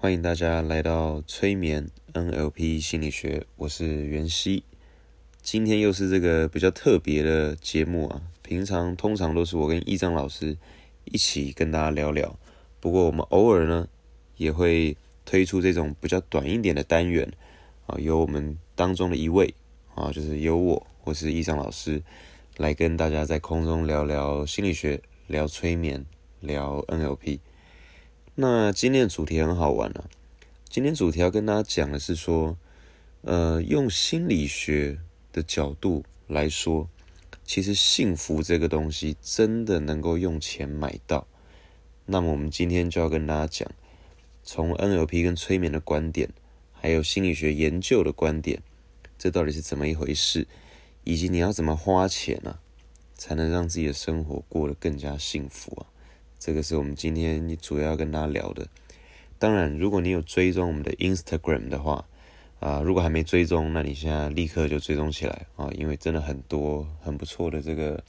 欢迎大家来到催眠 NLP 心理学，我是袁熙。今天又是这个比较特别的节目啊，平常通常都是我跟易章老师一起跟大家聊聊，不过我们偶尔呢也会推出这种比较短一点的单元啊，由我们当中的一位啊，就是由我或是易章老师来跟大家在空中聊聊心理学。聊催眠，聊 NLP。那今天的主题很好玩啊！今天主题要跟大家讲的是说，呃，用心理学的角度来说，其实幸福这个东西真的能够用钱买到。那么我们今天就要跟大家讲，从 NLP 跟催眠的观点，还有心理学研究的观点，这到底是怎么一回事，以及你要怎么花钱啊？才能让自己的生活过得更加幸福啊！这个是我们今天主要跟大家聊的。当然，如果你有追踪我们的 Instagram 的话，啊，如果还没追踪，那你现在立刻就追踪起来啊！因为真的很多很不错的这个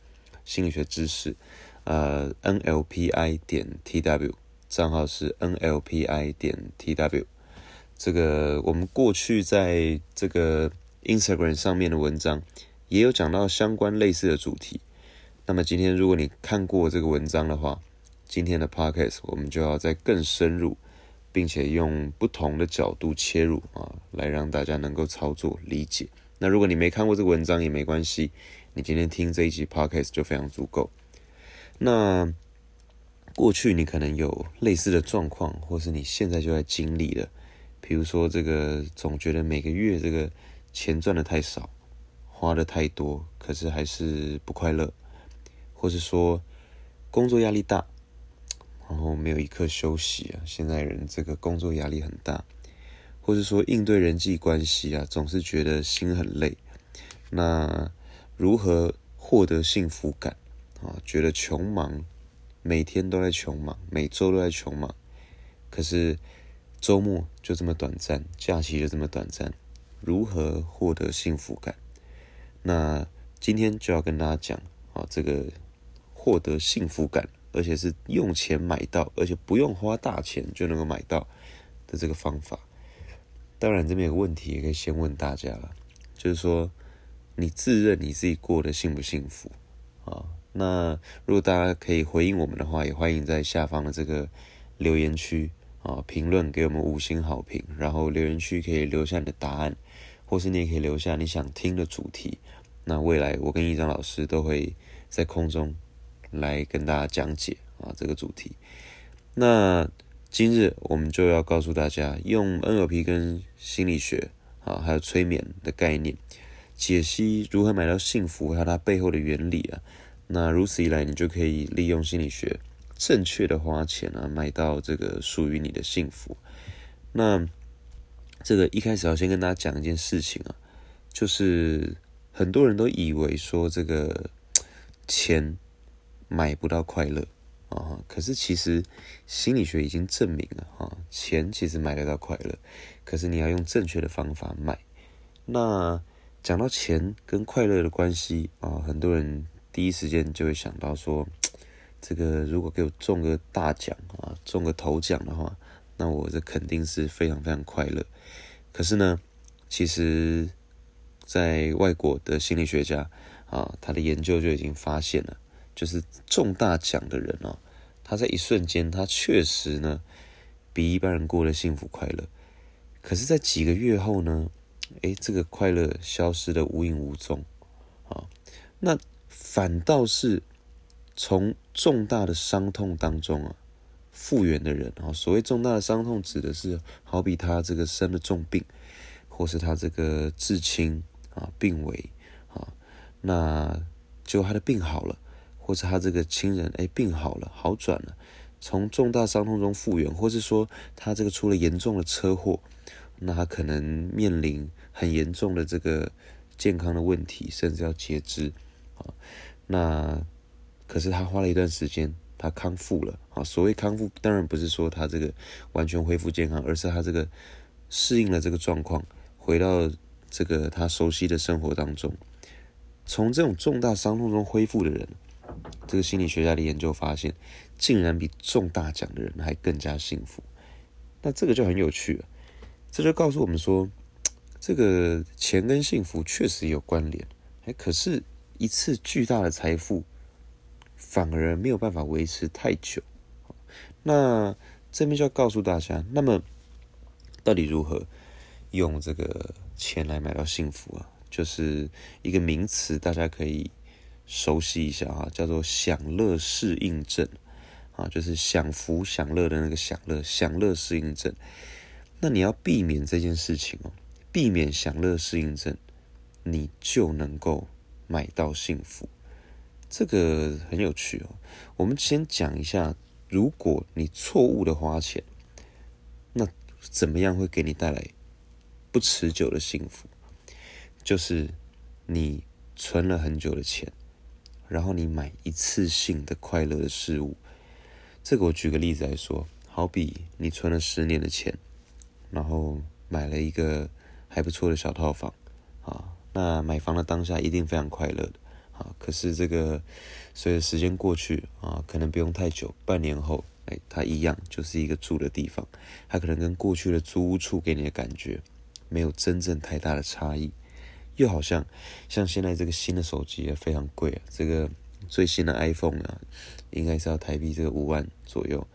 心理学知识。呃，NLPI 点 TW 账号是 NLPI 点 TW。这个我们过去在这个 Instagram 上面的文章也有讲到相关类似的主题。那么今天，如果你看过这个文章的话，今天的 podcast 我们就要再更深入，并且用不同的角度切入啊，来让大家能够操作理解。那如果你没看过这个文章也没关系，你今天听这一集 podcast 就非常足够。那过去你可能有类似的状况，或是你现在就在经历的，比如说这个总觉得每个月这个钱赚的太少，花的太多，可是还是不快乐。或是说工作压力大，然后没有一刻休息啊！现在人这个工作压力很大，或是说应对人际关系啊，总是觉得心很累。那如何获得幸福感啊？觉得穷忙，每天都在穷忙，每周都在穷忙。可是周末就这么短暂，假期就这么短暂，如何获得幸福感？那今天就要跟大家讲啊，这个。获得幸福感，而且是用钱买到，而且不用花大钱就能够买到的这个方法。当然，这边有问题，也可以先问大家了，就是说，你自认你自己过得幸不幸福啊？那如果大家可以回应我们的话，也欢迎在下方的这个留言区啊评论给我们五星好评，然后留言区可以留下你的答案，或是你也可以留下你想听的主题。那未来我跟一章老师都会在空中。来跟大家讲解啊这个主题。那今日我们就要告诉大家，用 NLP 跟心理学啊，还有催眠的概念，解析如何买到幸福，还有它背后的原理啊。那如此一来，你就可以利用心理学正确的花钱啊，买到这个属于你的幸福。那这个一开始要先跟大家讲一件事情啊，就是很多人都以为说这个钱。买不到快乐啊！可是其实心理学已经证明了哈，钱其实买得到快乐，可是你要用正确的方法买。那讲到钱跟快乐的关系啊，很多人第一时间就会想到说，这个如果给我中个大奖啊，中个头奖的话，那我这肯定是非常非常快乐。可是呢，其实在外国的心理学家啊，他的研究就已经发现了。就是中大奖的人哦，他在一瞬间，他确实呢比一般人过得幸福快乐。可是，在几个月后呢，诶，这个快乐消失的无影无踪啊。那反倒是从重大的伤痛当中啊复原的人啊，所谓重大的伤痛，指的是好比他这个生了重病，或是他这个至亲啊病危啊，那就他的病好了。或是他这个亲人哎病好了好转了，从重大伤痛中复原，或是说他这个出了严重的车祸，那他可能面临很严重的这个健康的问题，甚至要截肢啊。那可是他花了一段时间，他康复了啊。所谓康复，当然不是说他这个完全恢复健康，而是他这个适应了这个状况，回到这个他熟悉的生活当中。从这种重大伤痛中恢复的人。这个心理学家的研究发现，竟然比中大奖的人还更加幸福。那这个就很有趣了，这就告诉我们说，这个钱跟幸福确实有关联，哎，可是一次巨大的财富反而没有办法维持太久。那这边就要告诉大家，那么到底如何用这个钱来买到幸福啊？就是一个名词，大家可以熟悉一下啊，叫做享乐适应症啊，就是享福享乐的那个享乐，享乐适应症。那你要避免这件事情哦，避免享乐适应症，你就能够买到幸福。这个很有趣哦。我们先讲一下。如果你错误的花钱，那怎么样会给你带来不持久的幸福？就是你存了很久的钱，然后你买一次性的快乐的事物。这个我举个例子来说，好比你存了十年的钱，然后买了一个还不错的小套房啊，那买房的当下一定非常快乐的。啊，可是这个随着时间过去啊，可能不用太久，半年后，哎，它一样就是一个住的地方，它可能跟过去的租屋处给你的感觉没有真正太大的差异，又好像像现在这个新的手机啊，非常贵啊，这个最新的 iPhone 啊，应该是要台币这个五万左右，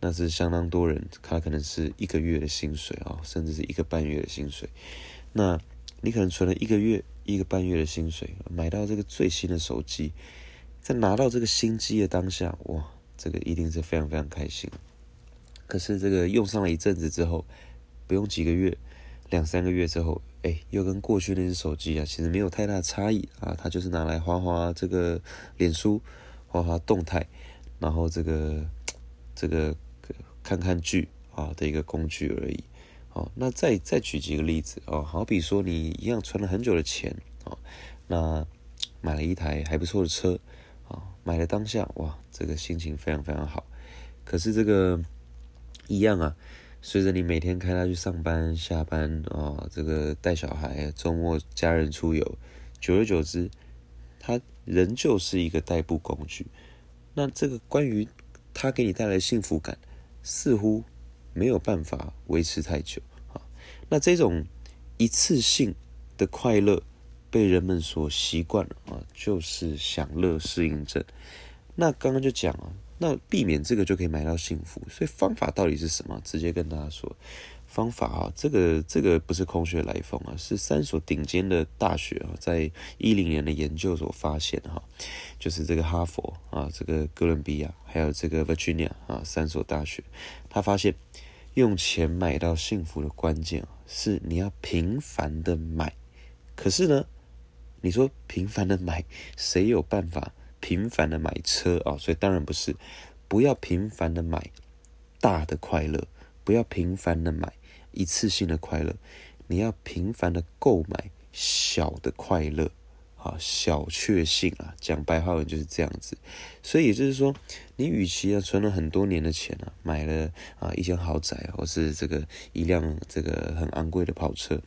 那是相当多人，他可能是一个月的薪水啊，甚至是一个半月的薪水，那你可能存了一个月。一个半月的薪水买到这个最新的手机，在拿到这个新机的当下，哇，这个一定是非常非常开心。可是这个用上了一阵子之后，不用几个月，两三个月之后，哎，又跟过去那只手机啊，其实没有太大差异啊，它就是拿来滑滑这个脸书、滑滑动态，然后这个 这个看看剧啊的一个工具而已。哦，那再再举几个例子哦，好比说你一样存了很久的钱哦，那买了一台还不错的车啊，买了当下哇，这个心情非常非常好。可是这个一样啊，随着你每天开它去上班、下班啊，这个带小孩、周末家人出游，久而久之，它仍旧是一个代步工具。那这个关于它给你带来的幸福感，似乎。没有办法维持太久啊！那这种一次性的快乐被人们所习惯了啊，就是享乐适应症。那刚刚就讲了，那避免这个就可以买到幸福。所以方法到底是什么？直接跟大家说，方法啊，这个这个不是空穴来风啊，是三所顶尖的大学啊，在一零年的研究所发现哈，就是这个哈佛啊，这个哥伦比亚还有这个 Virginia 啊三所大学，他发现。用钱买到幸福的关键啊，是你要频繁的买。可是呢，你说频繁的买，谁有办法频繁的买车啊？所以当然不是，不要频繁的买大的快乐，不要频繁的买一次性的快乐，你要频繁的购买小的快乐。啊，小确幸啊，讲白话文就是这样子。所以也就是说，你与其啊存了很多年的钱啊，买了啊一间豪宅，或是这个一辆这个很昂贵的跑车，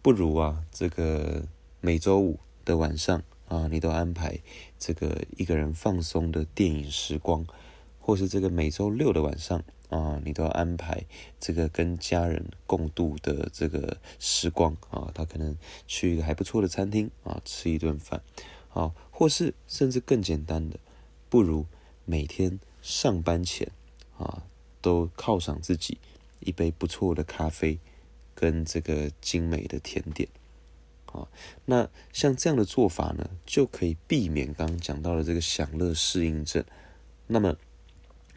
不如啊这个每周五的晚上啊，你都安排这个一个人放松的电影时光，或是这个每周六的晚上。啊，你都要安排这个跟家人共度的这个时光啊，他可能去一个还不错的餐厅啊，吃一顿饭，啊，或是甚至更简单的，不如每天上班前啊，都犒赏自己一杯不错的咖啡跟这个精美的甜点，啊，那像这样的做法呢，就可以避免刚刚讲到的这个享乐适应症，那么。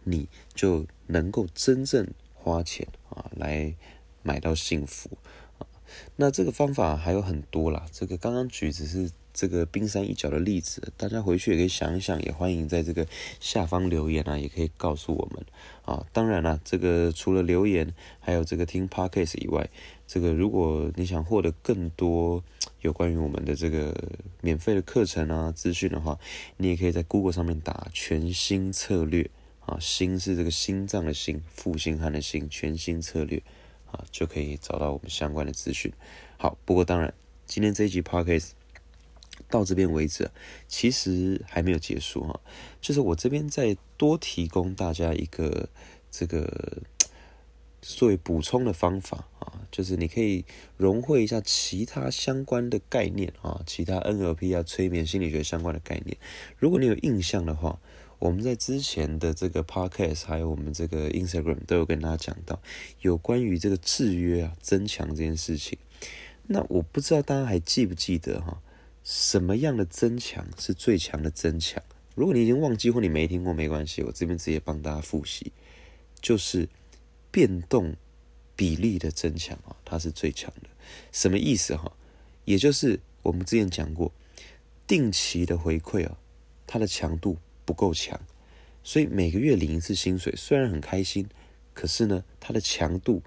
你就能够真正花钱啊，来买到幸福啊。那这个方法还有很多啦，这个刚刚举只是这个冰山一角的例子，大家回去也可以想一想，也欢迎在这个下方留言啊，也可以告诉我们啊。当然了，这个除了留言，还有这个听 podcast 以外，这个如果你想获得更多有关于我们的这个免费的课程啊资讯的话，你也可以在 Google 上面打全新策略。啊，心是这个心脏的心，负心汉的心，全新策略啊，就可以找到我们相关的资讯。好，不过当然，今天这一集 podcast 到这边为止，其实还没有结束哈。就是我这边再多提供大家一个这个作为补充的方法啊，就是你可以融汇一下其他相关的概念啊，其他 NLP 啊、催眠心理学相关的概念。如果你有印象的话，我们在之前的这个 Podcast 还有我们这个 Instagram 都有跟大家讲到有关于这个制约啊、增强这件事情。那我不知道大家还记不记得哈，什么样的增强是最强的增强？如果你已经忘记或你没听过，没关系，我这边直接帮大家复习，就是变动比例的增强啊，它是最强的。什么意思哈？也就是我们之前讲过，定期的回馈啊，它的强度不够强，所以每个月领一次薪水，虽然很开心，可是呢，它的强度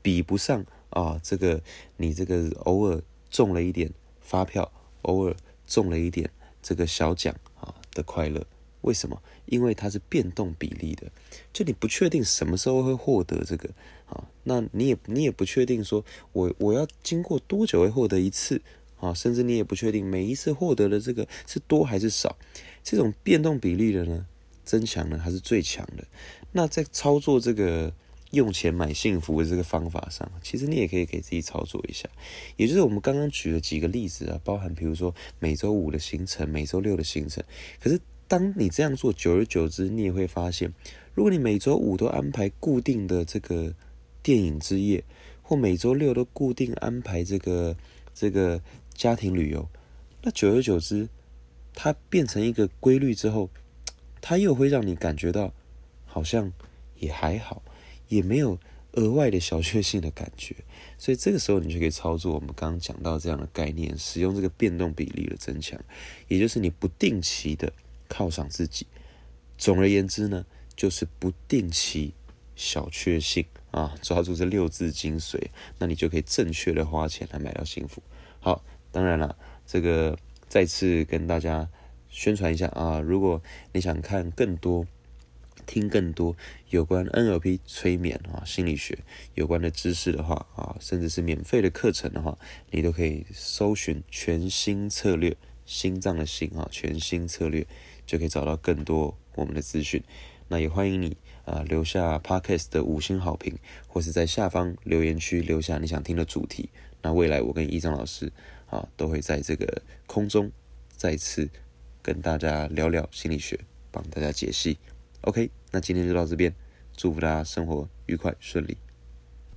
比不上啊，这个你这个偶尔中了一点发票，偶尔中了一点这个小奖啊。的快乐，为什么？因为它是变动比例的，就你不确定什么时候会获得这个啊，那你也你也不确定说我我要经过多久会获得一次啊，甚至你也不确定每一次获得的这个是多还是少，这种变动比例的呢，增强呢还是最强的。那在操作这个用钱买幸福的这个方法上，其实你也可以给自己操作一下，也就是我们刚刚举了几个例子啊，包含比如说每周五的行程，每周六的行程。可是当你这样做，久而久之，你也会发现，如果你每周五都安排固定的这个电影之夜，或每周六都固定安排这个这个家庭旅游，那久而久之，它变成一个规律之后，它又会让你感觉到好像也还好。也没有额外的小确幸的感觉，所以这个时候你就可以操作我们刚刚讲到这样的概念，使用这个变动比例的增强，也就是你不定期的犒赏自己。总而言之呢，就是不定期小确幸啊，抓住这六字精髓，那你就可以正确的花钱来买到幸福。好，当然了，这个再次跟大家宣传一下啊，如果你想看更多。听更多有关 NLP 催眠啊心理学有关的知识的话啊，甚至是免费的课程的话，你都可以搜寻全新策略心脏的心啊全新策略就可以找到更多我们的资讯。那也欢迎你啊留下 Podcast 的五星好评，或是在下方留言区留下你想听的主题。那未来我跟一章老师啊都会在这个空中再次跟大家聊聊心理学，帮大家解析。OK。那今天就到这边，祝福大家生活愉快顺利。